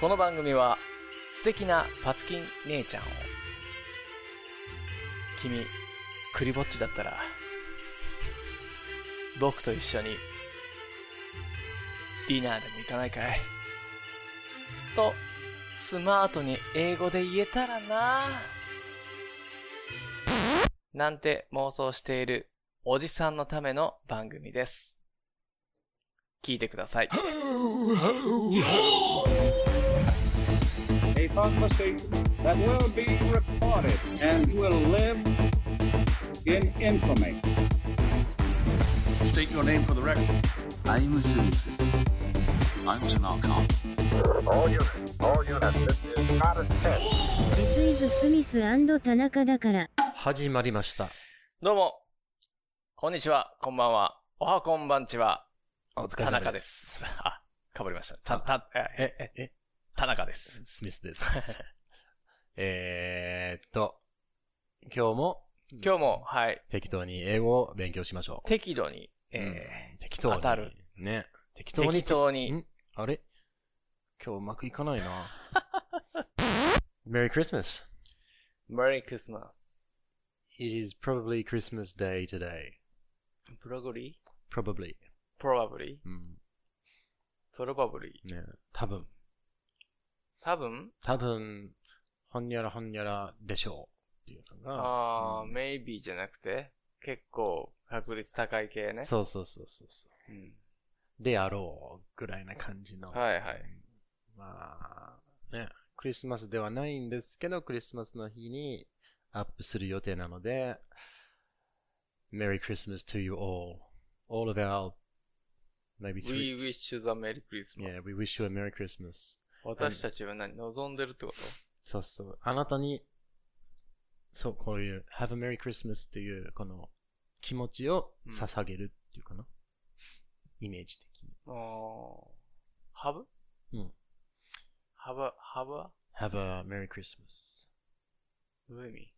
この番組は素敵なパツキン姉ちゃんを。君クリぼっちだったら僕と一緒にディナーでも行かないかい。とスマートに英語で言えたらな。なんて妄想しているおじさんのための番組です。聞いてください。始まりました。どうも、こんにちは、こんばんは、おはこんばんちは、お疲田中で。す。あ、かぶりました。た、た、え、え、え、え、田中です。スミスです。えーっと、今日も今日も、はい、適当に英語を勉強しましょう。適度に、えうん適当に。当たる。ね。適ー、当に。適当に、ん？あれ？今日うまくいかないな。Merry Christmas. Merry Christmas. It is probably Christmas Day today. Probably? Probably. Probably? うん。Probably. ね。多分。多分？多分、ほんにゃらほんにゃらでしょう。っていうのが。あー、うん maybe じゃなくて、結構確率高い系ね。そうそうそうそうそう。うんであろうぐらいな感じの。はいはい。まあ、ね、クリスマスではないんですけど、クリスマスの日にアップする予定なので、Merry Christmas to you all. All of our, maybe We three. wish you the Merry Christmas. Yeah, we wish you a Merry Christmas. 私たちは何望んでるってことそうそう。あなたに、そう、こういう、Have a Merry Christmas っていう、この気持ちを捧げるっていうかな。イメージ的に。あー、ハブうん。ハブ、ハブは Have a Merry Christmas. どういう意味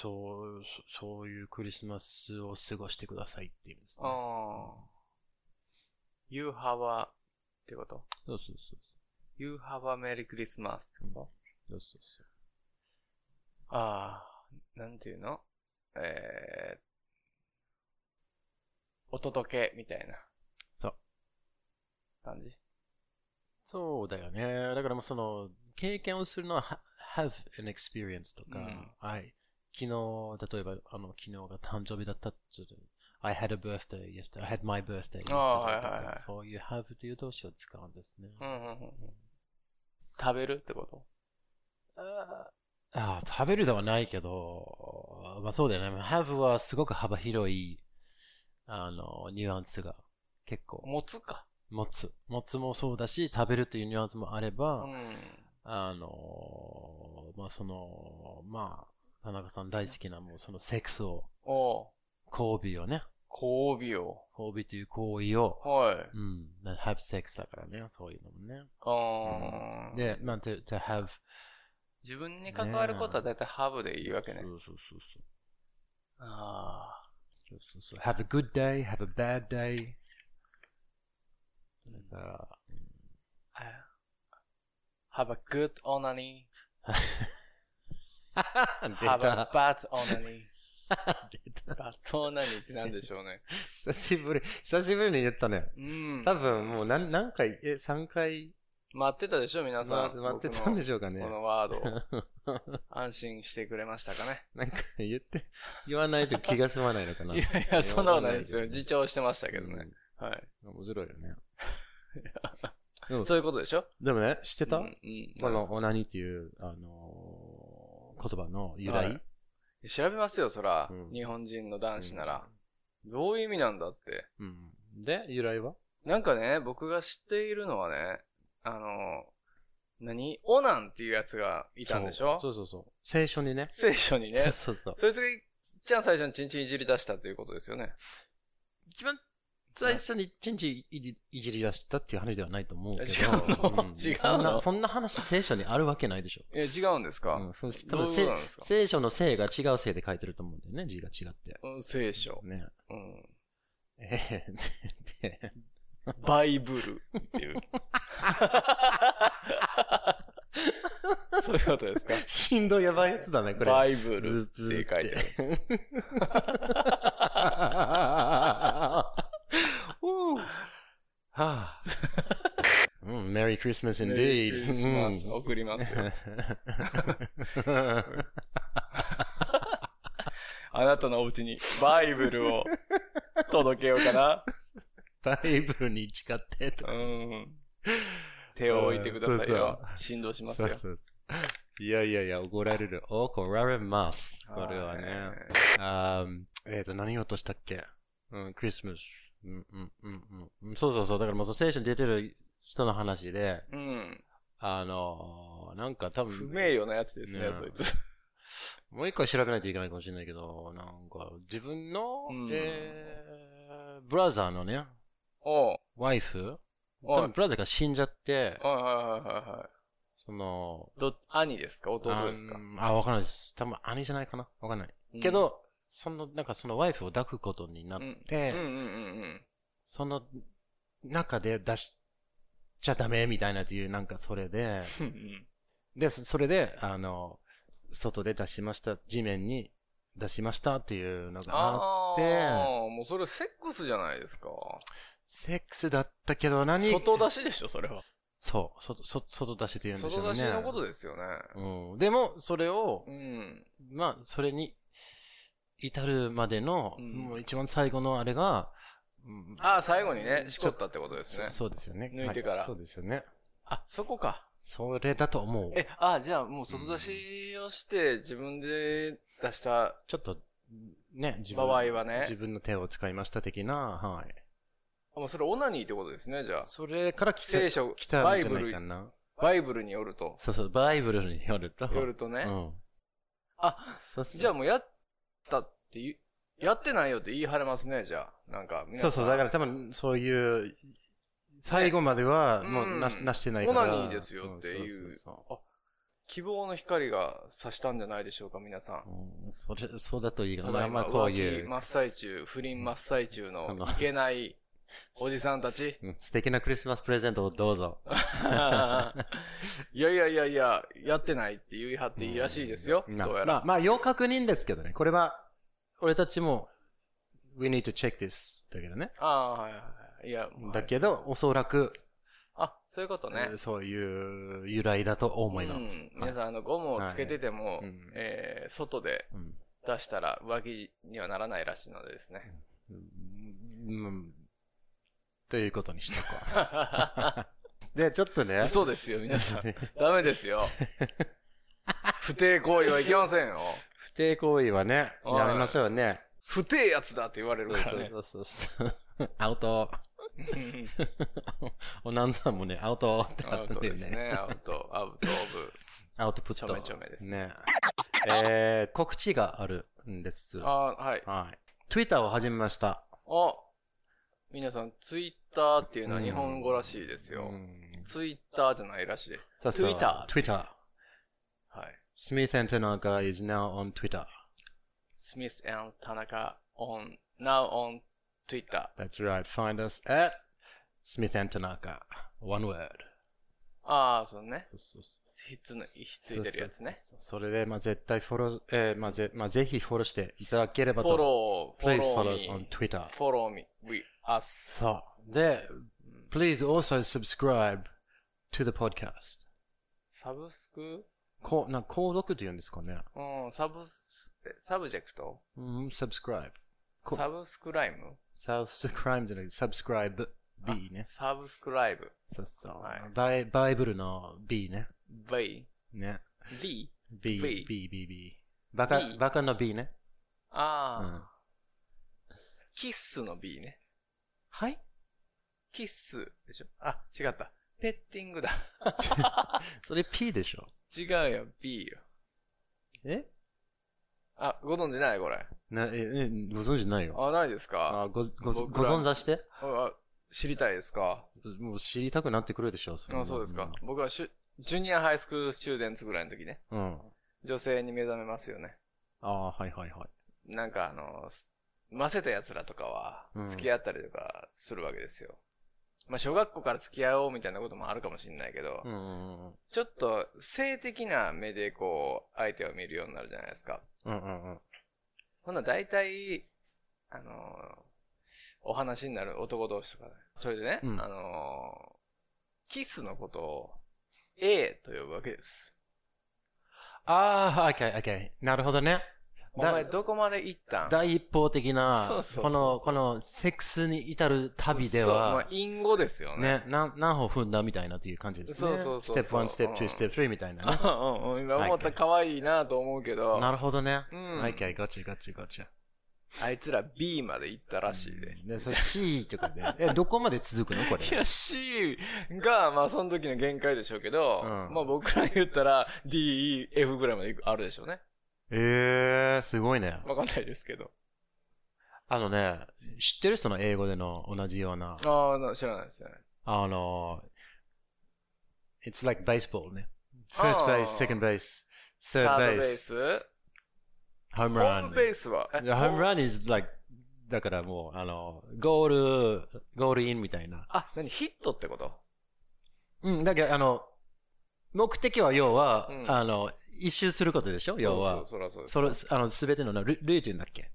そう、そそういうクリスマスを過ごしてくださいっていう意味ですね。あー。You have a ってこと？そうそうそうそ ?You have a Merry Christmas ってこと、う。そうそうそう。あー、なんていうの？えー、お届けみたいなそう。感じ？そうだよね。だからもうその、経験をするのは、は have an experience とか、うんはい。昨日、例えば、あの、昨日が誕生日だったっつう I had a birthday yesterday. I had my birthday yesterday. あーはいはいはいとかそういう have という動詞を使うんですね。うんうんうんうん。食べるってこと？あーあー、食べるではないけど、まあそうだよね。have はすごく幅広い、あの、ニュアンスが結構、持つか？持つ。持つもそうだし、食べるというニュアンスもあれば、うん。あの、まあその、まあ、田中さん大好きなもうそのセックスを、おう交尾をね、交尾を。交尾という行為を、はい。うん、have sex だからね、そういうのもね。あーで、まあ、to, to have, 自分に関わることはだいたいハブでいいわけね。そうそうそうそう。あそうそうそう。have a good day, have a bad day. だから、あ。have a good onani, 出 have a た。bad onani. 出た。bad onani って何でしょうね。久しぶり、久しぶりに言ったね。うん。多分もう何、何回、え、3回、待ってたでしょ皆さん。待ってたんでしょうかね。このワードを。安心してくれましたかね。なんか言って、言わないと気が済まないのかな。いやいや、そんなことないですよ。自重してましたけどうんね。はい。面白いよね。そういうことでしょ？でもね、知ってた、この、オナニっていう、あのー言葉の由来、はい調べますよ、そら。うん日本人の男子なら。どういう意味なんだって。うん。で、由来は？なんかね、僕が知っているのはね、あの、何？オナンっていうやつがいたんでしょ？そうそうそう。聖書にね。聖書にね。そうそうそう。そいつが、ちゃん最初にチンチンいじり出したっていうことですよね。一番最初にチンチいじいじり出したっていう話ではないと思うけど。違うの？ん違うの？そんな、そんな話聖書にあるわけないでしょ。え、違うんですか、うん、そう多分いうことなんですか？聖書の聖が違う聖で書いてると思うんだよね、字が違って。うん聖書。ね。うん。えーで、でバイブルっていう。そういうことですか？しんどいやばいやつだね、これ。バイブルって書いてある。うんはあ。うん、メリークリスマス indeed. クリスマス送りますよ。あなたのお家にバイブルを届けようかな。バイブルに誓ってとうか。ん。手を置いてくださいそうよそ。振動しますよ。そうそういやいやいや、怒られる。怒られます。これはね。あーえっ、と、何を落としたっけ？うん、クリスマス。うん、うん、うん、うん。そうそうそう。だからもう、聖書に出てる人の話で、うん。あのー、なんか多分、不名誉なやつですね、ねそいつ。もう一回調べないといけないかもしれないけど、なんか、自分の、うんえー、ブラザーのね、おう。ワイフ？多分ブラザーが死んじゃって、はいはいはいはいはい。その、ど、兄ですか？弟ですか？あ、わかんないです。多分兄じゃないかな？わかんない。け、ど、その、なんかそのワイフを抱くことになっうんて、その中で出しちゃダメみたいなっていう、なんかそれで。で、そそれで、あの、外で出しました、地面に出しましたっていうのがああって、あ、もうそれセックスじゃないですか。セックスだったけど何？外出しでしょ、それは。そう、外、外外出しって言うんでしょうね。外出しのことですよね。うん。でも、それをう、ん。まあ、それに至るまでの、うんもう一番最後のあれが、うんああ、最後にね、しこったってことですねそ。そうですよね。抜いてからはそうですよね。あ、そこか。それだと思う。え、ああ、じゃあもう外出しをして自分で出したちょっと、ね、自場合はね自分の手を使いました的な、はい。あもうそれオナニーってことですね、じゃあ。それから来た、聖書来たんじゃないかな。バイブルによると。そうそう、バイブルによると。よるとね。うん。あ、そうそうじゃあもうやったって言う、やってないよって言い張れますね、じゃあ。なんか、皆さんそうそう、だから多分そういう、最後まではもうな,、うんなしてないから。オナニーですよっていううんそうそう希望の光が差したんじゃないでしょうか、皆さん。そううんそれ、そうだといいかな。ままあこういう、真っ最中、不倫真っ最中あののいけないおじさんたち。うん素敵なクリスマスプレゼントをどうぞ。いやいやいやいや、やってないって言い張っていいらしいですよ。うんどうやら。まあ、まあ、要確認ですけどね。これは、俺たちも、we need to check this だけどね。ああ、はいはいはい。いや、だけど、おそらく、あ、そういうことね。そういう由来だと思います。うん。皆さん、あの、ゴムをつけてても、はいうんえー、外でうん出したら浮気にはならないらしいのでですね。うんということにしとこう。で、ちょっとね。嘘ですよ、皆さん。ダメですよ。不貞行為はいけませんよ。不貞行為はね、はいやめましょうね。不貞やつだって言われるからね。そうそうそう。アウト。おなんさんもね、アウトってあアウったんだよね。トですね。アウト、アウトオブ。アウトプット。ちょめちょめですね。えー、告知があるんです。あはい。はい。Twitter を始めました。あ、皆さん、ツイッターっていうのは日本語らしいですよ。うんツイッターじゃないらしいで。そうそう Twitter Twitter. はい。Smith and Tanaka is now on Twitter. Smith and Tanaka on, now on Twitter. That's right. Find us at Smith and Tanaka. One word. ああ、そうね。そうそうそうひっつの、ひっついてるやつね。そうそうそれで、まあ、絶対フォロー、えーまあ、ぜ、まあ、ぜひフォローしていただければと。フォロー、 Please follow us on Twitter. follow me, we, us. そう。で、please also subscribe to the podcast. サブスクこう、な、購読って言うんですかね。うん、サブス、え subject？うん、subscribe. こサブスクライム？subscribe じゃない、subscribe B ね。サブスクライブ。そうそう。はいバイ、バイブルの B ね。B? ね。D? B、B B、B、B。バカ B、バカの B ね。うああ、ん。キッスの B ね。はい？キッスでしょ？あ、違った。ペッティングだ。それ P でしょ？違うよ、B よ。え？あ、ご存知ない？これ。な、え、え、ご存知ないよ。あ、ないですか？あ、ご、ご、ご存ざしてあ知りたいですか？もう知りたくなってくるでしょ、それあそうですか。僕はシュジュニアハイスクールスチューデンツぐらいの時ね。うん。女性に目覚めますよね。ああ、はいはいはい。なんかあの、すませた奴らとかはうん、付き合ったりとかするわけですよ。まあ小学校から付き合おうみたいなこともあるかもしれないけど。ちょっと性的な目でこう、相手を見るようになるじゃないですか。うんうんうん。ほんなら大体、あのーお話になる男同士とかね。それでね、うんあのーキスのことを A と呼ぶわけです。ああ、OK, OK. なるほどね。お前どこまで行ったん？第一方的なこの、この、セックスに至る旅でそうまあは、、隠語ですよね。ね、何、何歩踏んだみたいなっていう感じですね。そうそうそうステップ1、ステップ2、うんステップ3みたいなね。うんうん、今思ったら可愛いなと思うけど、なるほどね。うん OK, gotcha, gotcha, gotcha. あいつら B まで行ったらしいで。で、それ C とかで。え、どこまで続くの？これ。いや、C が、まあ、その時の限界でしょうけど、うんまあ、僕ら言ったら D、E、F ぐらいまであるでしょうね。えー、すごいね。わかんないですけど。あのね、知ってるその英語での同じような？ああ、な知らないです、知らないです。あの、it's like baseball ね。first base, second base, サ third ードベー base, ス home ホ run. ームベースは、home run is like, だからもう、あの、ゴール、ゴールインみたいな。あ、何？ヒットってこと？うん、だけど、あの、目的は要は、うんあの、一周することでしょ要は。そうそう、そうです。れ、あの、すべてのな、ルルイって言うんだっけん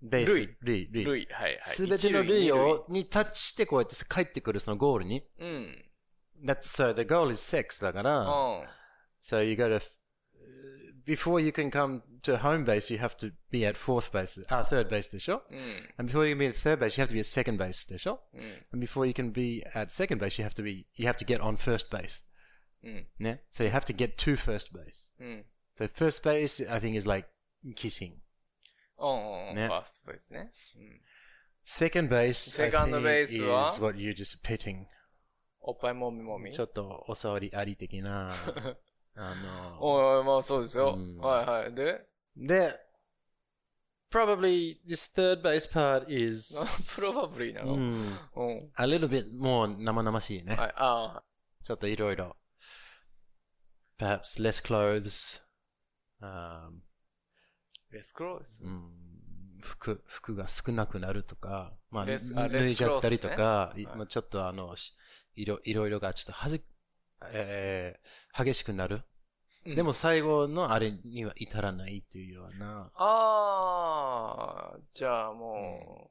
ベース。塁ルイ、ルイ。塁、はいはい。すべての一塁塁を、にタッチしてこうやって帰ってくるそのゴールに。うん。That's, so the goal is six だから、うん。so you gotta, before you can come to home base, you have to be at fourth base, ah, third base でしょうん。And before you can be at third base, you have to be at second base でしょうん。And before you can be at second base, you have to be, you have to get on first base. Mm. Yeah. So you have to get to first base. Mm. So first base, I think, is like kissing. Oh, yeah. first base, ne? Mm. Second base, Second base is what you just petting. おっぱいもみもみ。ちょっとお触りあり的な。あの。おい、まあそうですよ。うん、はいはい。でで、probably ah, oh, oh, oh, mm. this third base part is probably なの、うん、a hmm. little bit more もう生々しいね。はい、ああ。ちょっといろいろ。Perhaps less clothes, um, レスクロースう。ん服、服が少なくなるとか、まあ、脱いじゃったりとか、まあ、ちょっとあの、しいろいろいろがちょっとはず、えー激しくなる。うんでも最後のあれには至らないっていうような。ああ、じゃあもう、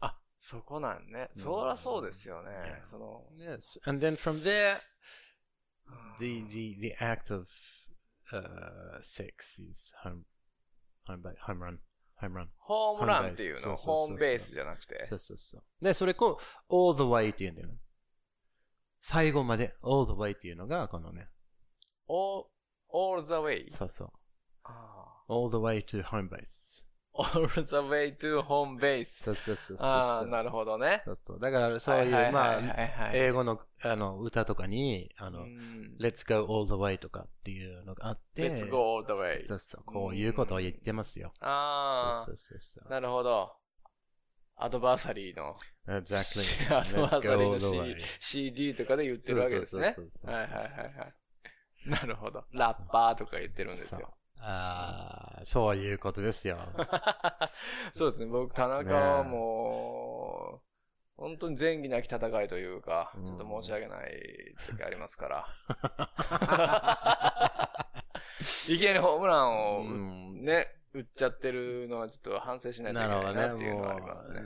あ、そこなんね。うんそらそうですよね。その、Yes. And then from there, the, the, the act of uh, sex is home, home, ba- home run. Home run. ホームランっていうの、ホームベースじゃなくて。そうそうそう。で、それこう、all the way って言うんだよね。最後まで all the way っていうのが、このね、all, all the way. そうそう。あ all the way to home base. ー all the way to home base. そうそうそうそう。ああ、なるほどね。そうそう。だから、そういう、まあ、はい英語のあの歌とかに、あの、うん Let's go all the way とかっていうのがあって、Let's go all the way. そうそう。こういうことを言ってますよ。あそうそうそうあ、なるほど。アドバーサリーの。Exactly. アドバーサリーの. CD とかで言ってるわけですねはいはいはいはい。なるほど。ラッパーとか言ってるんですよ。ああ、そういうことですよ。そうですね。僕、田中はもう、本当に前儀なき戦いというか、うんちょっと申し訳ない時ありますから。いきなりホームランを、うんね、打っちゃってるのはちょっと反省しないといけないなっていうのはありますね。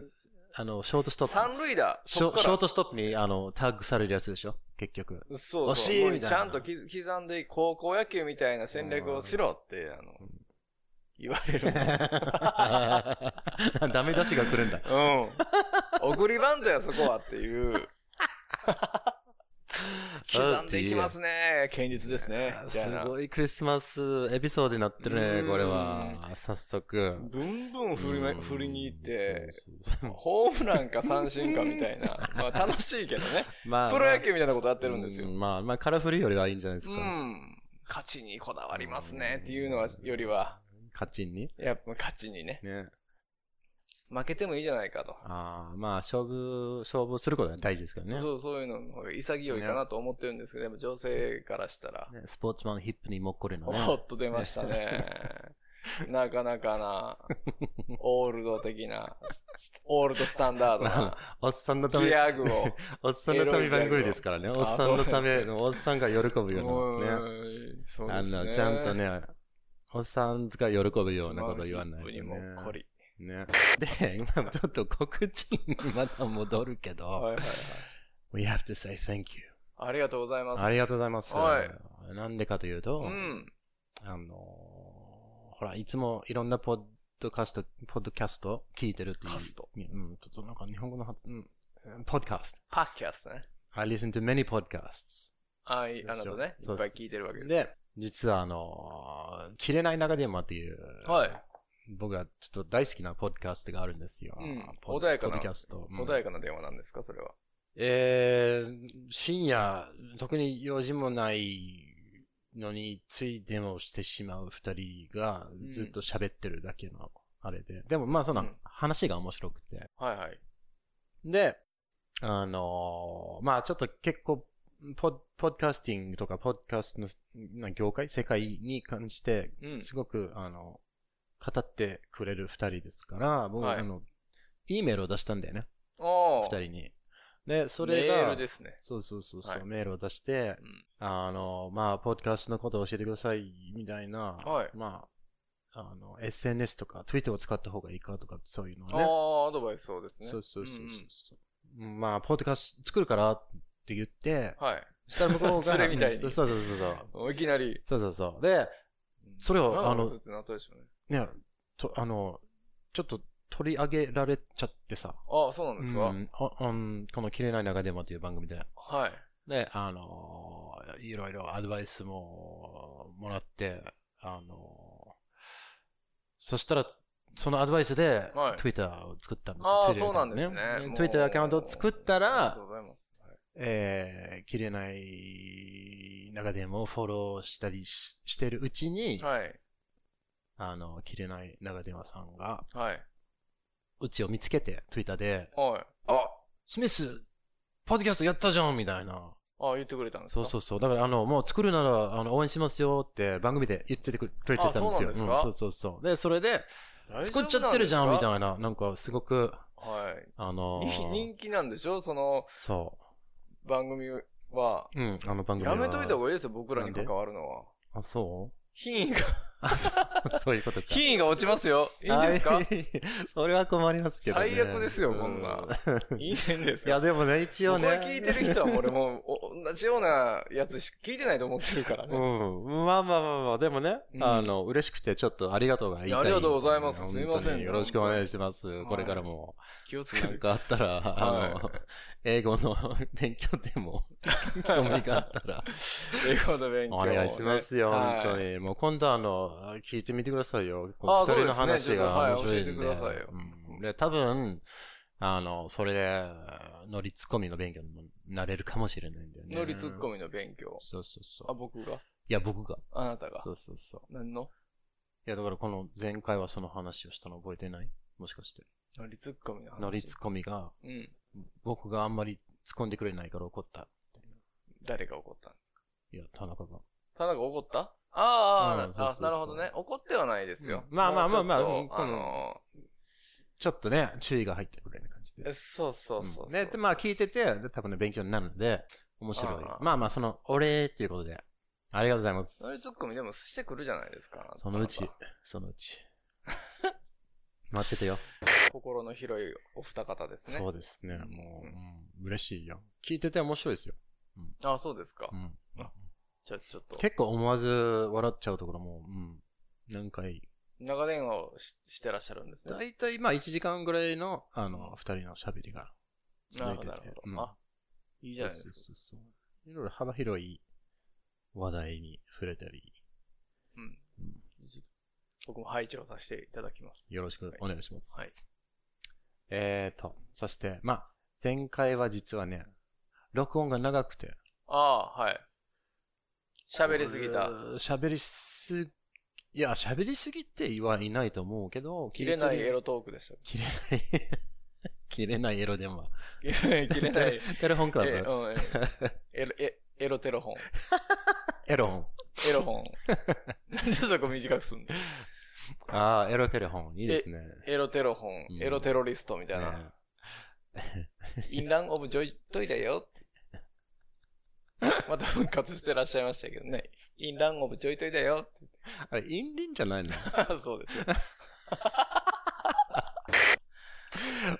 あの、ショートストップ。三塁打、ショショートストップに、あの、タッグされるやつでしょ？結局。そう惜しいみたいなちゃんとき刻んで、高校野球みたいな戦略をしろって、あの、言われる。ダメ出しが来るんだ。うん。送りバントや、そこはっていう。刻んでいきますね。堅実ですね。すごいクリスマスエピソードになってるね、うんこれは。早速。ブンブン振り,、うん振りに行って、ホームランか三振かみたいな。まあ楽しいけどね。まあプロ野球みたいなことやってるんですよ。うまあ、まあ、カラフルよりはいいんじゃないですか。うん。勝ちにこだわりますねっていうのは、よりは、勝ちに？やっぱ勝ちにね。ね。負けてもいいじゃないかと。ああ、まあ、勝負、勝負することが大事ですからね。そう、そういうのが潔いかなと思ってるんですけど、でも女性からしたら、ねスポーツマンヒップにもっこりのね。おっと出ましたね。なかなかな、オールド的な、オールドスタンダードな、おっさんのためギ、ャグを。おっさんのため番組ですからね。おっさんのためおっさんが喜ぶようなね。うんそうあですね。の、ちゃんとね、おっさんが喜ぶようなこと言わないとね。スマートフリップにもっこり。ね。で、今ちょっと告知にまた戻るけど、はいはいはい。we have to say thank you. ありがとうございます。ありがとうございます。はいなんでかというと、うん。あのーほら、いつもいろんなポッドキャスト、ポッドキャスト聞いてるっていう。カストうん、ちょっとなんか日本語の発音、うん、ポッドキャスト。パッキャストね。I listen to many podcasts. あい、あなたね、いっぱい聞いてるわけです。で、実はあのー切れない長電話っていう、はい。僕がちょっと大好きなポッドキャストがあるんですよ。うん穏やかなポッドキャスト。うん穏やかな電話なんですか、それは？えー、深夜、特に用事もないのに、つい電話をしてしまう二人がうんずっと喋ってるだけのあれで。でもまあそのうん話が面白くて。はいはい。で、あのーまあちょっと結構、ポッポッドキャスティングとか、ポッドキャストのな業界、世界に関してう、んすごく、あの、語ってくれる二人ですから、僕、はいあの、いいメールを出したんだよね。二人に。で、それが、メールですね。そうそうそうそう、はいメールを出して、うんあの、まあ、ポッドキャストのことを教えてください、みたいな、はいまあ、あの、SNS とか、Twitter を使った方がいいかとか、そういうのあね。あ、アドバイスそうですね。そうそうそうそううんうんまあ、ポッドキャスト作るからって言って、はい。そしたら向こうが、それみたいにそうそうそうそう。いきなり。そうそうそう。で、それをあの。ね、と、あの、ちょっと取り上げられちゃってさ。ああ、そうなんですか、うんあうんこの切れない長電話という番組で。はい。で、あのーいろいろアドバイスももらって、あのーそしたら、そのアドバイスではい Twitter を作ったんですよ。ああ、Twitter そうなんですね。Twitter アカウントを作ったありがらと、うございます。はいえー、切れない長電話をフォローしたりししてるうちに、はい。あの、切れない長電話さんが、はい。うちを見つけて、Twitter で、はい。あスミス、ポッドキャストやったじゃんみたいな。あ、言ってくれたんですか？そうそうそう。だから、あの、もう作るなら、あの、応援しますよって番組で言っててくれてたんですよ。あそうなんですか？そうそうそう。で、それで、作っちゃってるじゃんみたいな。なんか、すごく、はい。あのー人人気なんでしょ？そのそ番組は。う。うん、あの番組は。やめといた方がいいですよ、僕らに関わるのは。あ、そう？品位が、あ、そうそういうことか。品位が落ちますよ。いいんですか？それは困りますけどね。最悪ですよこんなうんいいんですいや、かでもね、一応ね。これ聞いてる人は俺も同じようなやつしか聞いてないと思ってるからうね。ん。まあまあまあまあ、でもね、うんあの、嬉しくてちょっとありがとうが言いたい。いやありがとうございますすいませんよろしくお願いします。いこれからも。気をつけて。なんかあったら、あの、はい英語の勉強でも、興味があったら、英語の勉強お願いしますよ、はい本当に。もう今度あの、聞いてみてくださいよ。あ二人の話が面白いんで。ちょっとはい教えてくださいようんで、多分、あの、それで、乗りツッコミの勉強にもなれるかもしれないんだよね。乗りツッコミ。ミの勉強。そうそうそう。あ、僕が？いや、僕が。あなたが？そうそうそう。何の？いや、だからこの前回はその話をしたの覚えてない？もしかして。乗りツッコミの話。乗りツッコミが、うん。僕があんまり突っ込んでくれないから怒った。誰が怒ったんですか？いや、田中が。田中怒った？あーあなるほどね。怒ってはないですよ。うんまあまあまあまああのちょっとね、注意が入ってくるような感じでー、。そうそうそうそう。ね、で、まあ聞いてて、で多分ね、勉強になるので、面白いあ。あまあまあ、その、お礼っていうことで、ありがとうございます。乗りツッコミでもしてくるじゃないですか。そのうちそのうち。待っててよ。心の広いお二方ですね。そうですね。うんもう、うん、嬉しいよ。聞いてて面白いですよ。あ、そうですかう。ん。じゃあちょっと、結構思わず笑っちゃうところも、うん。何回。長電話をししてらっしゃるんですね。だいたいまあ1時間ぐらいの、あの、二人の喋りがなるほど、続いてて。なるほど。うんあ、いいじゃないですか。そうそうそう。いろいろ幅広い話題に触れたり、うんうん。僕も拝聴させていただきます。よろしくお願いします。はい。えーと、そして、まあ、前回は実はね、録音が長くて。ああ、はい。喋りすぎた。喋りすぎ、いや、喋りすぎてはいないと思うけど、切れないエロ。ロトークでした。切れない。切れないエロ電話。切れない。テレフォンクラブ。えうんえエロエエロテロ本。エロン。エロ本。なんでそこ短くすんの？ああ、エロテレフォン。いいですね。エロテロ本、うんエロテロリストみたいな。ねインランオブジョイトイだよって。また復活してらっしゃいましたけどね。インランオブジョイトイだよってあれ、インリンじゃないの？そうですよ。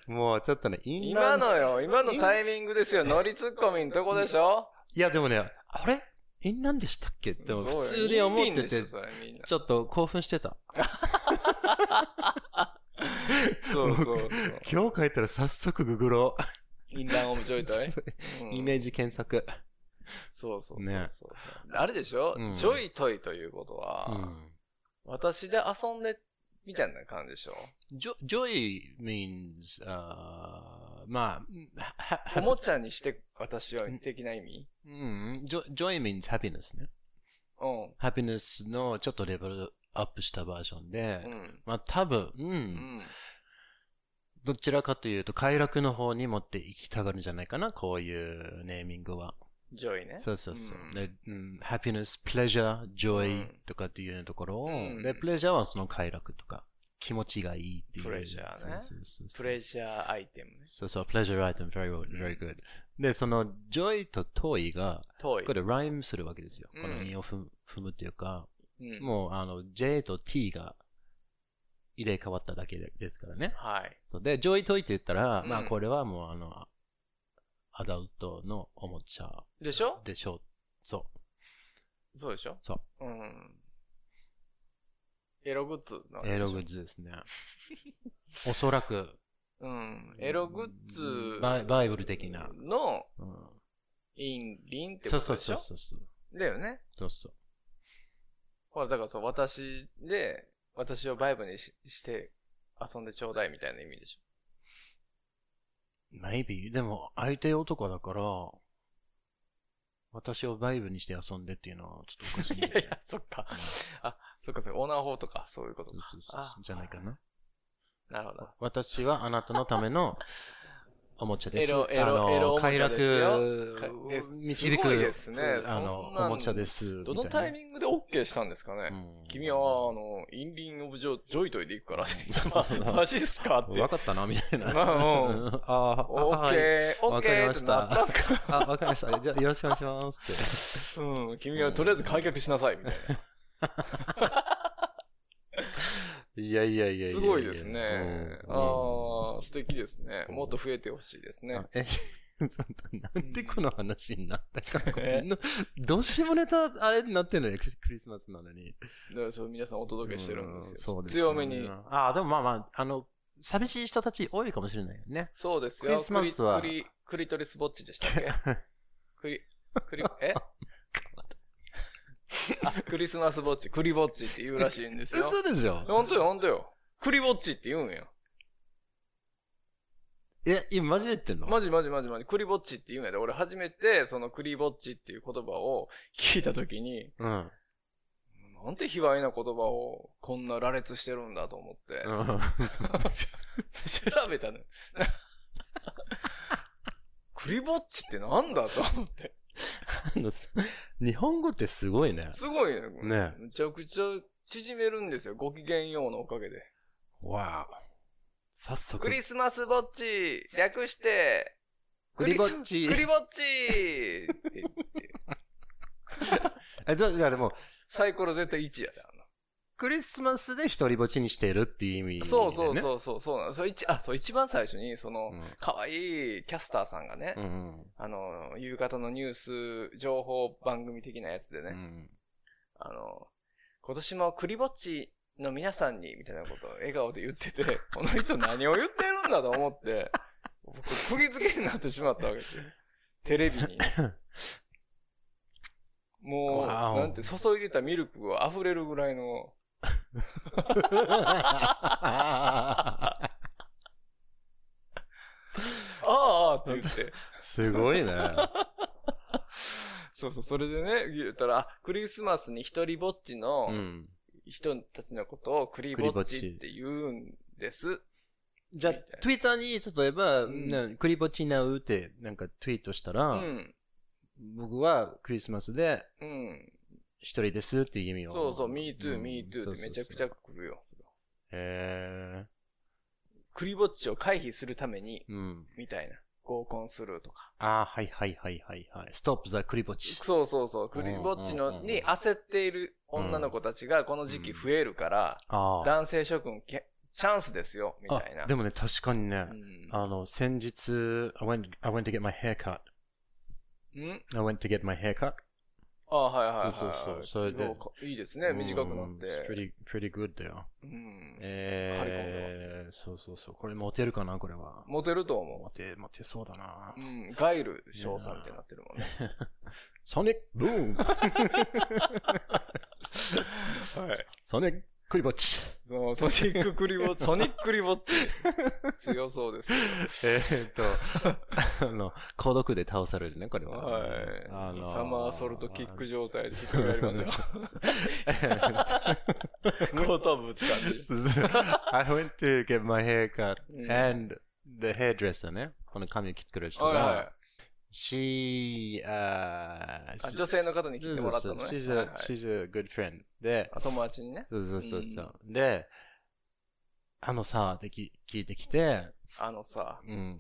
もうちょっとね、イン今ランのよ、今のタイミングですよ。ノリツッコミのとこでしょ？いや、でもね、あれ？インランでしたっけ？ってそうよ普通に思っててインリンでしょ、それみんなちょっと興奮してた。そうそうそう。今日帰ったら早速ググろインランオブジョイトイ、イメージ検索。そうそうそうねそうそう。あれでしょ、うんジョイトイということは、うん私で遊んで、みたいな感じでしょ？Jo- Joy means, uh, まあ、はおもちゃにして私は的な意味？うん、joy, joy means happiness ね。うん。happiness のちょっとレベルアップしたバージョンで、うん。まあ多分、うん、うん。どちらかというと快楽の方に持っていきたがるんじゃないかな、こういうネーミングは。 joy ね。そうそうそう。うんで、うん、happiness, pleasure, う joy んとかっていうところを、うんで、pleasure はその快楽とか、気持ちがいいっていう。 pleasure ねそうそうそうそうプレジャーアイテムね。そうそう、pleasure item, very very good. で、その joy と toy が。これライムするわけですよ。うんこの韻を踏む踏むっていうか、うん、もうあの J と T が入れ替わっただけでですからね。はい。そうで、ジョイトイって言ったら、うんまあこれはもうあの、アダルトのおもちゃでしょ？でしょう。そそうでしょ？そううん。エログッズなわう。けでしょエログッズですね。おそらく、うん。エログッズバイバイブル的な。のうん、インリンってそうそうことでしょ？そうそうそう。だよね。そうそう。ほら、だからそう、私で、私をバイブにしして遊んでちょうだいみたいな意味でし maybe. でも、相手男だから、私をバイブにして遊んでっていうのはちょっとおかしょ。い。いやいや、そっか。あ、そっかそっか、オーナー法とか、そういうことか。そうそうそうあじゃないかな。なるほど。私はあなたのためのおもちゃです。エロエロあのエロおもちゃ快ですよ楽導く、ですねあの、おもちゃです。どのタイミングで OK したんですかね、ン君は、あの、インリン・オブ・ジョジョイトイで行くからね。まマジっすかって。わかったな、みたいな。まあうんああ、オッはいケー、オッケわかりましたーってなった。あ、わかりました。じゃあ、よろしくお願いしますうん、君はとりあえず開脚しなさい、みたいな。いやいやいやいやすごいですね。うんああ、素敵ですね。もっと増えてほしいですねあ。え、なんでこの話になったか。どうしようもネタ、あれになってんのよ、クリスマスなのに。だからそう皆さんお届けしてるんですよ。うそうです強めに。ああ、でもまあまあ、あの、寂しい人たち多いかもしれないよね。そうですよ。クリスマスはクリ、クリトリスぼっちでしたっけ？クリ、クリ、え？あ、クリスマスぼっち、クリぼっちって言うらしいんですよ。嘘でしょ？ほんとよ、ほんとよ。クリぼっちって言うんよ。え、今マジで言ってんの？マジマジマジマジ、クリぼっちって言うんやで。俺初めて、そのクリぼっちっていう言葉を聞いたときに、うん。なんて卑猥な言葉をこんな羅列してるんだと思って、うん調べたのよ。クリぼっちってなんだと思って。あの日本語ってすごいね。すごいね。ねむちゃくちゃ縮めるんですよ。ご機嫌ようのおかげで。わあ。早速。クリスマスぼっち略して、クリぼっちクリぼっちって言ってえ、だからでも、サイコロ絶対1やクリスマスで一人ぼっちにしてるっていう意味、そうそうう。そうそう、そうなの。それ一、あ、そう、一番最初に、そのうん、可愛いキャスターさんがね、うんうん。あの、夕方のニュース情報番組的なやつでね、うんあの、今年もクリぼっちの皆さんに、みたいなことを笑顔で言ってて、この人何を言ってるんだと思って、僕、釘付けになってしまったわけですよ。テレビに。もう、なんて、注いでたミルクが溢れるぐらいの、ああって言って、すごいね。そうそう、それでね、言ったら、あクリスマスに一人ぼっちのうん。人たちのことをクリぼっちって言うんです。じゃあツイッターに、例えば、んなクリぼっちなうって、なんかツイートしたら、うん。僕はクリスマスでうん。一人ですっていう意味を。そうそう、me too, ん me too ってめちゃくちゃ。来るよ。へえクリぼっちを回避するために、ー。うん。みたいな。合コンするとか。ああ、はいはいはいはいはい。ストップザクリぼち。そうそうそう。クリぼっちの、うんうんうんに焦っている女の子たちがこの時期増えるから、ああ。男性諸君けチャンスですよ、みたいな。あでもね、確かにねう、ん。あの、先日、I went, I went to get my hair cut. ん I went to get my hair cut. あはいはいはいはい。そうそうそうそれでいいですね、短くなっうんて。pretty, pretty good だよ。うん。えー、そうそうそう。これモテるかな？これは。モテると思モテ、モテそうだなう。う。ん。ガイル少佐みたいになってるもんね。ソニックブームはい。ソニッククリぼっち。そう、ソニッククリボッチ、ソニックリボッチ。強そうですよ。えーっと、あの、孤独で倒されるね、これは。はい。あのサマーソルトキック状態でひっくり返りますよ。後頭部掴んで。I went to get my hair cut うん and the hairdresser ね、この髪を切ってくれる人はいはが、she, uh, あ女性の方に切ってもらったのね。そうそう she's は a, いはい she's a good friend. で、あ友達にね。そうそうそうそう。で、あのさ、ってき聞いてきて、あのさ、うん。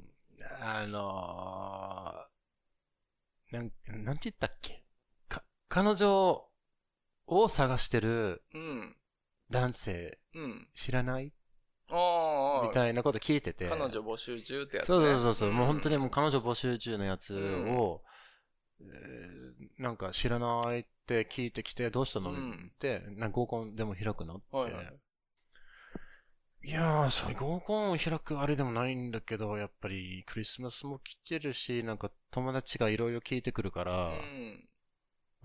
あのー、なん、なんて言ったっけ？か、彼女を探してるうん。男性うん。知らない？みたいなこと聞いてて。彼女募集中ってやつ、ね。そうそうそうそう、んもう本当にもう彼女募集中のやつを、えーなんか知らないって聞いてきて、どうしたの、うんって、なんか合コンでも開くのって。はいはいいやー、そういう合コンを開くあれでもないんだけど、やっぱりクリスマスも来てるし、なんか友達がいろいろ聞いてくるから、うん。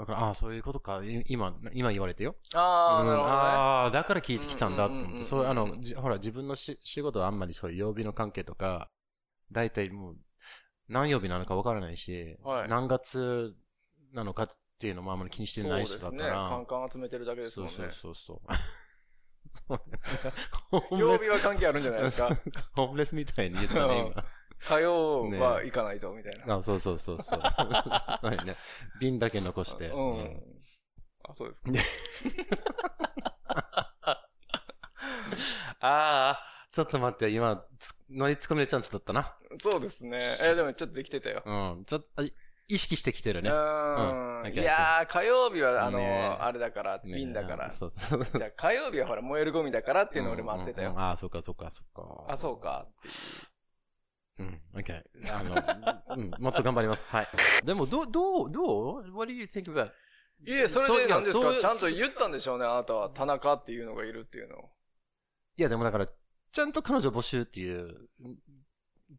だから、ああ、そういうことか、い今、今言われてよ。ああ、うんなるほどね。ああ、だから聞いてきたんだって。そう、あの、じほら、自分のし仕事はあんまりそういう曜日の関係とか、だいたいもう、何曜日なのかわからないし、はい何月なのかっていうのもあんまり気にしてない人だそうですね。から。カンカン集めてるだけですもんね。そうそうそうそう。曜日は関係あるんじゃないですか。ホームレスみたいに言ったね、火曜は行かないと、みたいな。今。あ、そうそうそうそう。はいね。瓶だけ残して。うん。あ、そうですか。ああ、ちょっと待って、今、つ乗りツッコミのチャンスだったな。そうですね。えーでもちょっとできてたよ。うん。ちょっと、あ意識してきてるうね。ー。うんんいやー、火曜日は、あのあれだから、ね瓶だから。そうそう。じゃあ火曜日はほら、燃えるゴミだからっていうのを俺待ってたよ。ああ、そっかそっかそっか。あ、そうか。うん、OK。あの、うん、もっと頑張ります。はい。でも、どう、どう、どう ?What do you think about? いえ、それで何ですか？ちゃんと言ったんでしょうね、あなたは。田中っていうのがいるっていうのを。いや、でもだから、ちゃんと彼女募集っていう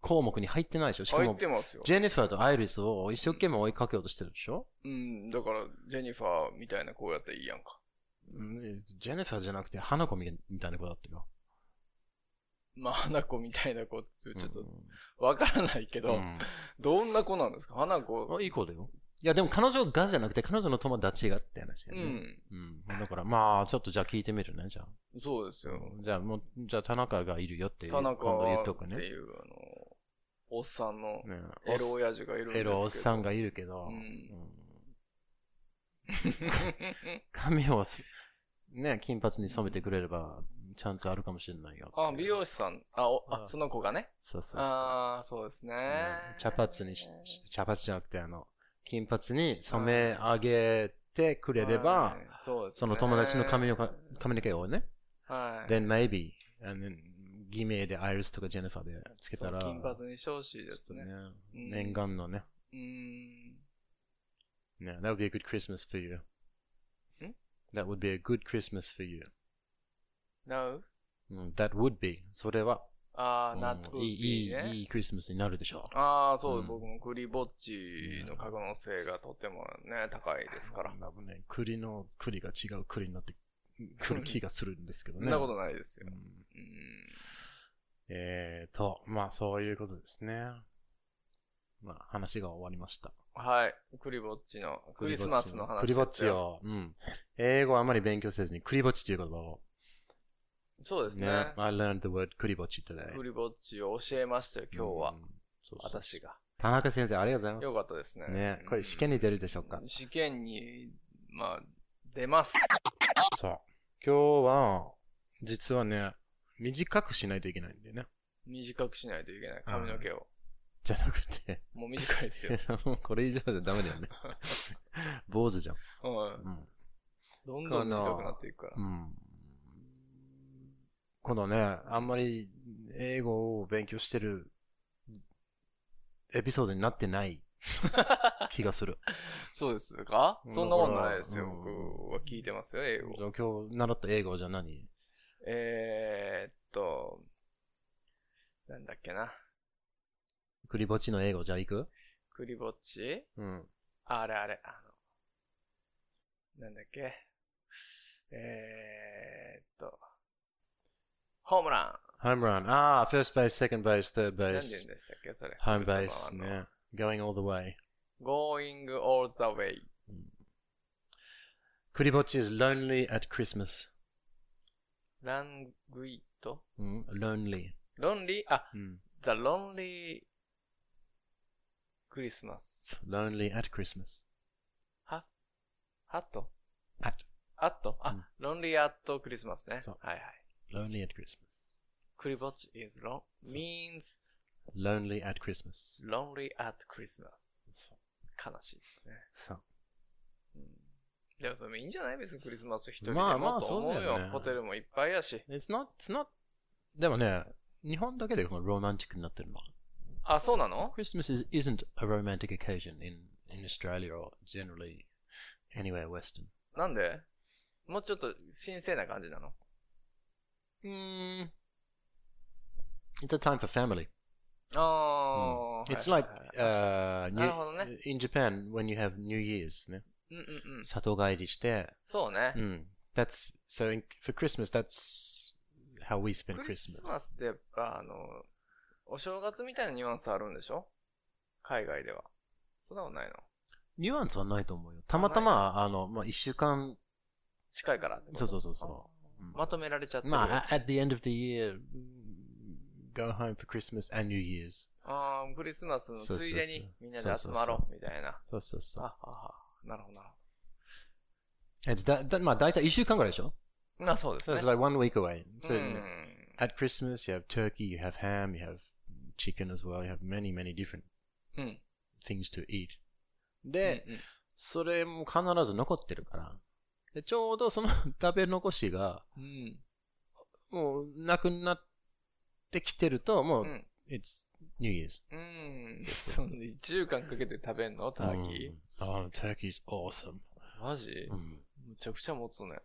項目に入ってないでしょ？しかも入っ、てますよ。ジェニファーとアイリスを一生懸命追いかけようとしてるでしょ？うん、だから、ジェニファーみたいな子やったらいいやんか。うんジェニファーじゃなくて、花子みみたいな子だったよ。まあ、花子みたいな子って、ちょっうんと、わからないけど、うんどんな子なんですか？花子。あいい子だよ。いや、でも彼女がじゃなくて、彼女の友達がって話だうよね。ん。うん。だから、まあ、ちょっとじゃあ聞いてみるね、じゃあ。そうですよ。じゃあ、もう、じゃあ田中がいるよっていう。田中今度言っとってくね。いう、あの、おっさんのねエロ親父がいるんですけど。エロおっさんがいるけど、うんうん 髪をす、ね、金髪に染めてくれれば、チャンスあるかもしれないよ。あ、美容師さん。あ、おああその子がね。そうそうそう。ああ、そうですねうん。茶髪にし、茶髪じゃなくて、あの、金髪に染め上げてくれればは、いそうですねその友達の髪のか髪の毛をね、はい。then maybe, and then 偽名でアイリスとかジェニファーでつけたら、金髪にしてほしいですね。ねうん念願のね、うーん。ね、that would be a good Christmas for you. ん That would be a good Christmas for you. Now? うん that would be. それは、ああ、うんなっといい、いい、ね。いいクリスマスになるでしょう。ああ、そう、うん僕もクリぼっちの可能性がとてもね、高いですから。多分ね、栗の栗が違う栗になってくる気がするんですけどね。そんなことないですよう。んうん。えーと、まあそういうことですね。まあ話が終わりました。はい。クリぼっちの、クリスマスの話クリぼっち。を、うん。英語あまり勉強せずに、クリぼっちという言葉を。そうですね。ね。I learned the word クリぼっち today. クリぼっちを教えましたよ、今日はうん。そうそう私が。田中先生、ありがとうございます。よかったですね。ね、これ試に験に出るでしょうか。試験に、まあ、出ます。そう。今日は、実はね、短くしないといけないんだよね。短くしないといけない。髪の毛を。じゃなくて、もう短いですよ。これ以上じゃダメだよね。坊主じゃん。はい。うん。どんどん短くなっていくから。うん。このね、あんまり英語を勉強してるエピソードになってない 気がする。そうですか？そんなことないですよ。うん僕は聞いてますよ、英語。今日習った英語じゃ何？えーっと、なんだっけな。クリぼっちの英語じゃあ行く？クリぼっち？うん。ああれあれ、あの、なんだっけ？えーっと、ホームラ home run. ああ、first base, second base, third ン。なん base. て言うんでしたっけそれ。home base ね。going all the way. going all the way. クリぼっち is lonely at Christmas. ラングイットうん、lonely. ロンリーあ、うん。the lonely Christmas. lonely at Christmas. はハット at アットあ、うんロンリーアットクリスマスね。そうはいはい。lonely at Christmas. クリぼっち is long, means lonely at Christmas. lonely at Christmas. そう悲しいですね。そう。うんでもそれもいいんじゃない別にクリスマス一人でまあまあもと思うよ。そうだよねホテルもいっぱいやし。 It's not, it's not, でもね、日本だけでこのロマンティックになってるの。あ、そうなの Christmas is, isn't a romantic occasion in, in Australia or generally anywhere Western. なんでもうちょっと神聖な感じなの Mm, it's a time for family. ああ、It's はい like uh, new, in Japan when you have New Year's ね。うんうんうん。里帰りして、そうね。うん。That's, so in, for Christmas, that's how we spend クリス Christmas. マスってやっぱあの、お正月みたいなニュアンスあるんでしょ？海外では。そんなことないの？ニュアンスはないと思うよ。たまたま、あの、まあ、一週間、近いからそうそうそうそううんまとめられちゃってるまやつあ、at the end of the year, go home for Christmas and New Year's. ああ、クリスマスのついでにみんなで集まろうみたいな。そうそうそう。あはは。なるほどなる It's だ、だ、まあ、だいたい一週間ぐらいでしょほど。まあそうですね it's。like one week away. う So ん。at Christmas, you have turkey, you have ham, you have chicken as well, you have many, many different うん。things to eat. うんで、うんそれも必ず残ってるから。で、ちょうどその 食べ残しが、うん。もうなくなってきてると、もう、うん。it's New Year's. うん。その1週間かけて食べんの？ターキー？うん Oh, turkey's awesome. マジ？うんむちゃくちゃ持つね。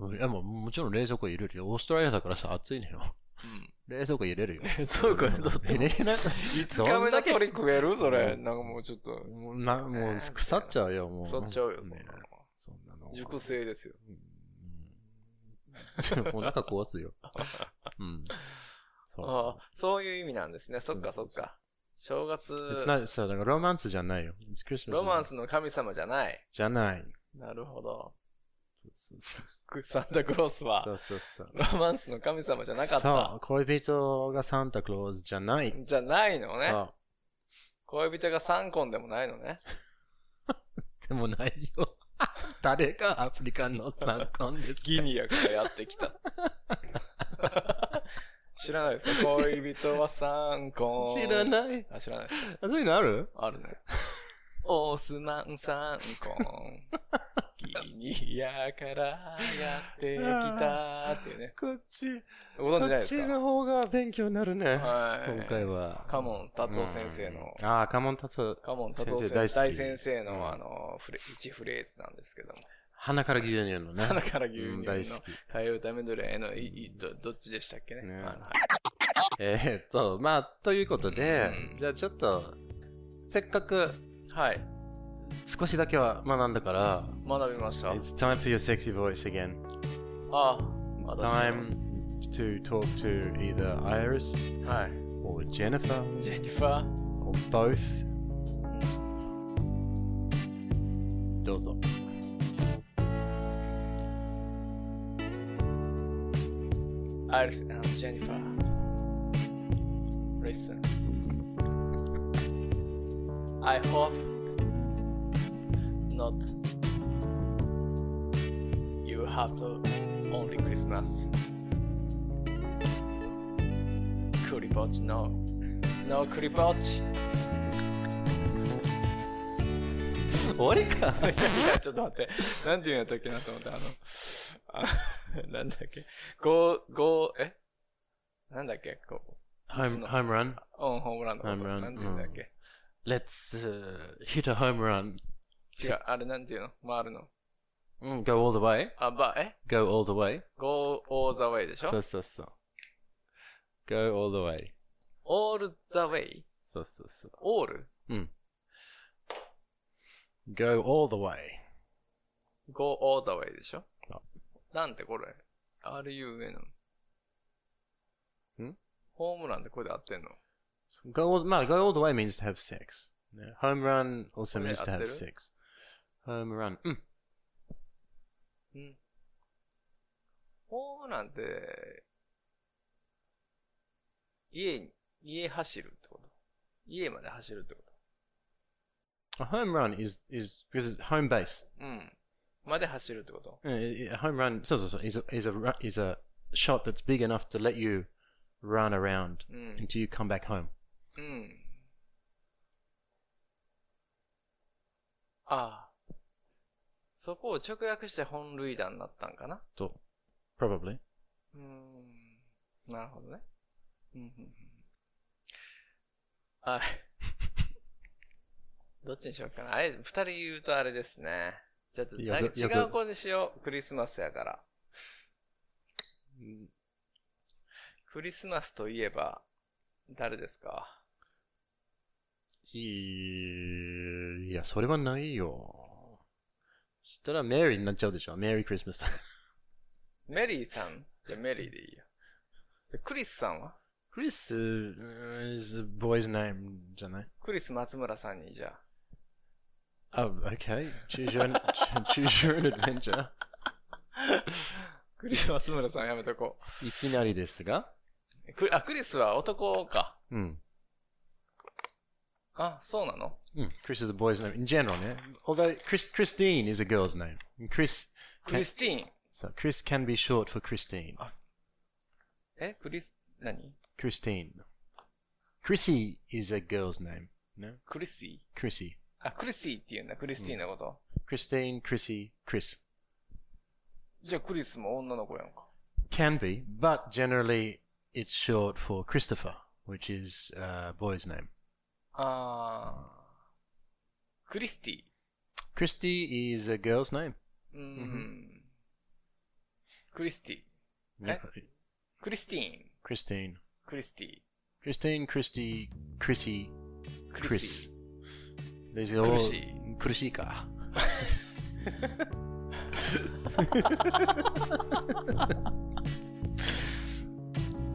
うんいや、もう、もちろん冷蔵庫入れるよ。オーストラリアだからさ、暑いのよ。うん。冷蔵庫入れるよ。冷蔵庫にとっても入れない。5日目の鳥食える？それ。なんかもうちょっと。もうな、もう腐っちゃうよ、もう。腐っちゃうよ、そんねなの。熟成ですよ。うん。お腹壊すよ。うん。そう。ああ、そういう意味なんですね。そっかそっか。正月、It's not, そう、だからロマンスじゃないよ。It's Christmas. ロマンスの神様じゃない。じゃない。なるほど。サンタクロースはそ、うそうそう。ロマンスの神様じゃなかっそうた。、恋人がサンタクロースじゃない。じゃないのね。そう。恋人が三婚でもないのね。でもないよ。誰がアフリカの参考ですか？ギニアからやってきた。知らないですか？恋人は三婚。知らない。あ、知らないですかあそういうのある？あるね。オースマン三婚。ギニアからやってきたっていうね。こっち、ご存知ないこっですか？ちの方が勉強になるね。はい。今回は。カモン達夫先生のうんああ、カモン達夫。カモン達夫先生大好き先生大先生の、うんあの、フレ一フレーズなんですけども。鼻から牛乳のね。鼻から牛乳うんの大好き。替え歌メドレーのいいどどっちでしたっけね？ねはいえーっと、まあ、ということでう、んじゃあちょっと、せっかくはい。少しだけは学んだから、学びました。It's time for your sexy voice again. ああ、It's 私 time to talk to either Iris はい。or Jennifer ジェニファー。or both. どうぞ。Iris and Jennifer. Listen. I hope not have to only Christmas. クリぼっち no. No クリぼっち。終わりかいやいや、ちょっと待って。なんて言うんやったっけなと思って、あの、あなんだっけ。ゴー、ゴー、え？なんだっけ？こう。home, home run. うん、ホームランのこと。ホームランなんて言うんだっけ？Let's uh, hit a home run. 違う、あれなんて言うの回るの。Mm, go all the way. あ、ば、え Go all the way. ?go all the way でしょそうそうそう。Go all the way. all the way? そうそうそう。all? Go all the way. go all the way でしょあなんてこれ ?RUN んホームランでこれで合ってんの Go all, まあ go all the way means to have sex. Yeah. Home run also means to have る sex. Home run. うん。うん。ホームランって、家に、家走るってこと家まで走るってこ A home run is, is, because it's home base. とうん。まで走るってこと Uh, A home run, そうそうそう is a, is a, ru- is a shot that's big enough to let you run around うん。 until you come back home. うん。ああ。 そこを直訳して本塁打になったんかな？と、probably. うーん。なるほどね。うんうんうんはい。どっちにしようかな。あれ、二人言うとあれですね。ちょっとよくなんか違う子にしよう。クリスマスやから。クリスマスといえば、誰ですか？いいや、それはないよ。そしたらメリーになっちゃうでしょ。メリークリスマス。メリーさん？じゃあメリーでいいよ。でクリスさんは？クリス uh, is a boy's name じゃない？クリス松村さんにじゃ Oh, okay. Choose your, choose your adventure. あ。クリス松村さんやめとこいきなりですが。う。クあ、クリスは男か。うん。あ、そうなのうん。Chris is a boy's name in general ね。Although Chris, Christine is a girl's name. Chris, クリスティーン。so Chris can be short for Christine. えクリス、何 Christine. Chrissy is a girl's name. No? クリシ Chrissy. ーあ、クリシーって言うんだ。クリスティーンのこと。Christine, Chrissy, Chris. じゃあクリスも女の子やんか。Can be, but generally it's short for Christopher, which is a boy's name. Ah, Christy. Christy is a girl's name. Mm. Mm-hmm. Christy. Yeah. Eh? Christine. Christine. Christy. Christine, Christy, Chrissy, Chris. There's a little Chrisika.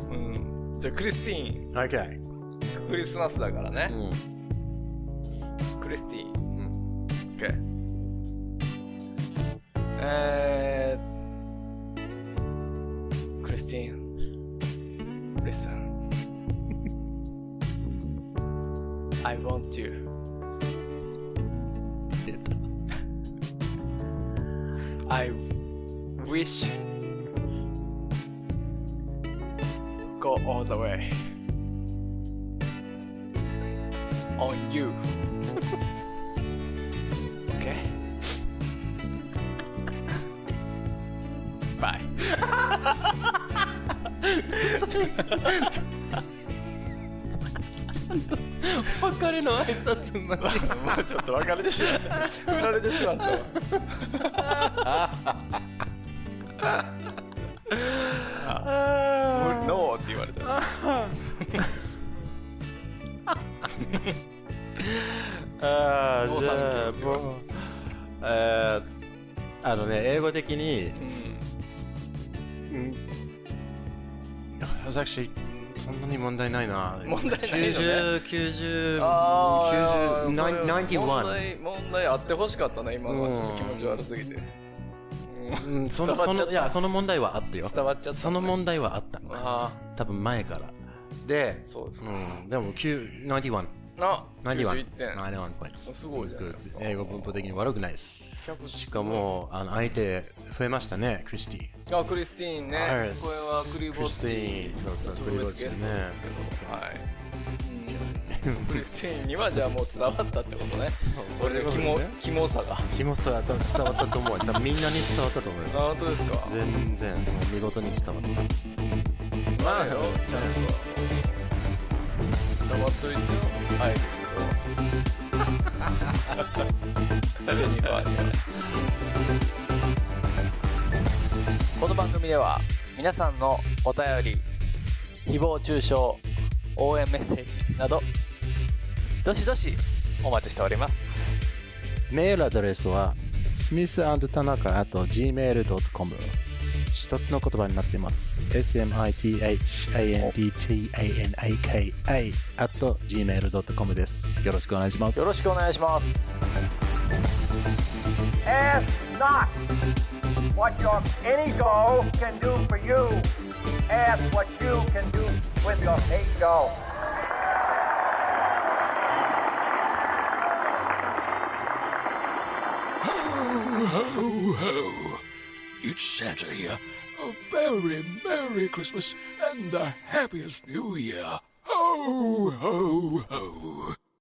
mm. So Christine. Okay. クリスマスだからね、うん、クリスティー。うん。OK えークリスティーン。リスン I want you. 出た。I wish go all the way. On you. okay? Bye. 別れの挨拶まで。もうちょっと別れてしまった。振られてしまったわ。あノーって言われた。ああ、じゃあ、もう、えーあのね、英語的に、うんうん、actually そんなに問題ないな。問題ないのね90、90、あー90、それ問91。題問題あってほしかったな、今のはちょっと気持ち悪すぎて。うんうん、その、その、いや、その問題はあったよ。伝わっちゃった。その問題はあった。あ多分前から。であ、、そうですうか。ん、でも、9 91。あ、91 91点。91 points. すごいじゃないですか。英語文法的に悪くないです。100しかも、あの、相手増えましたね、クリスティ。あクリスティーンね、はい。これはクリボスティーンそうそう特別ゲストですけどはい、うん、クリスティーンにはじゃあもう伝わったってことね。それでキモ,、キモさが。キモさは多分伝わったと思う。多分みんなに伝わったと思うよ。あ本当ですか？全然、見事に伝わった。まあよちゃんと。伝わっといてよはい。ジェニファーにはねこの番組では皆さんのお便り誹謗中傷応援メッセージなどどしどしお待ちしております。メールアドレスは smithandtanaka.gmail.com 一つの言葉になっています。smithandtanaka.gmail.com です。よろしくお願いします。よろしくお願いします Ask not what your ego can do for you. Ask what you can do with your ego. Ho, ho. It's Santa here. Oh, a very Merry Christmas and the happiest New Year. Ho, ho, ho.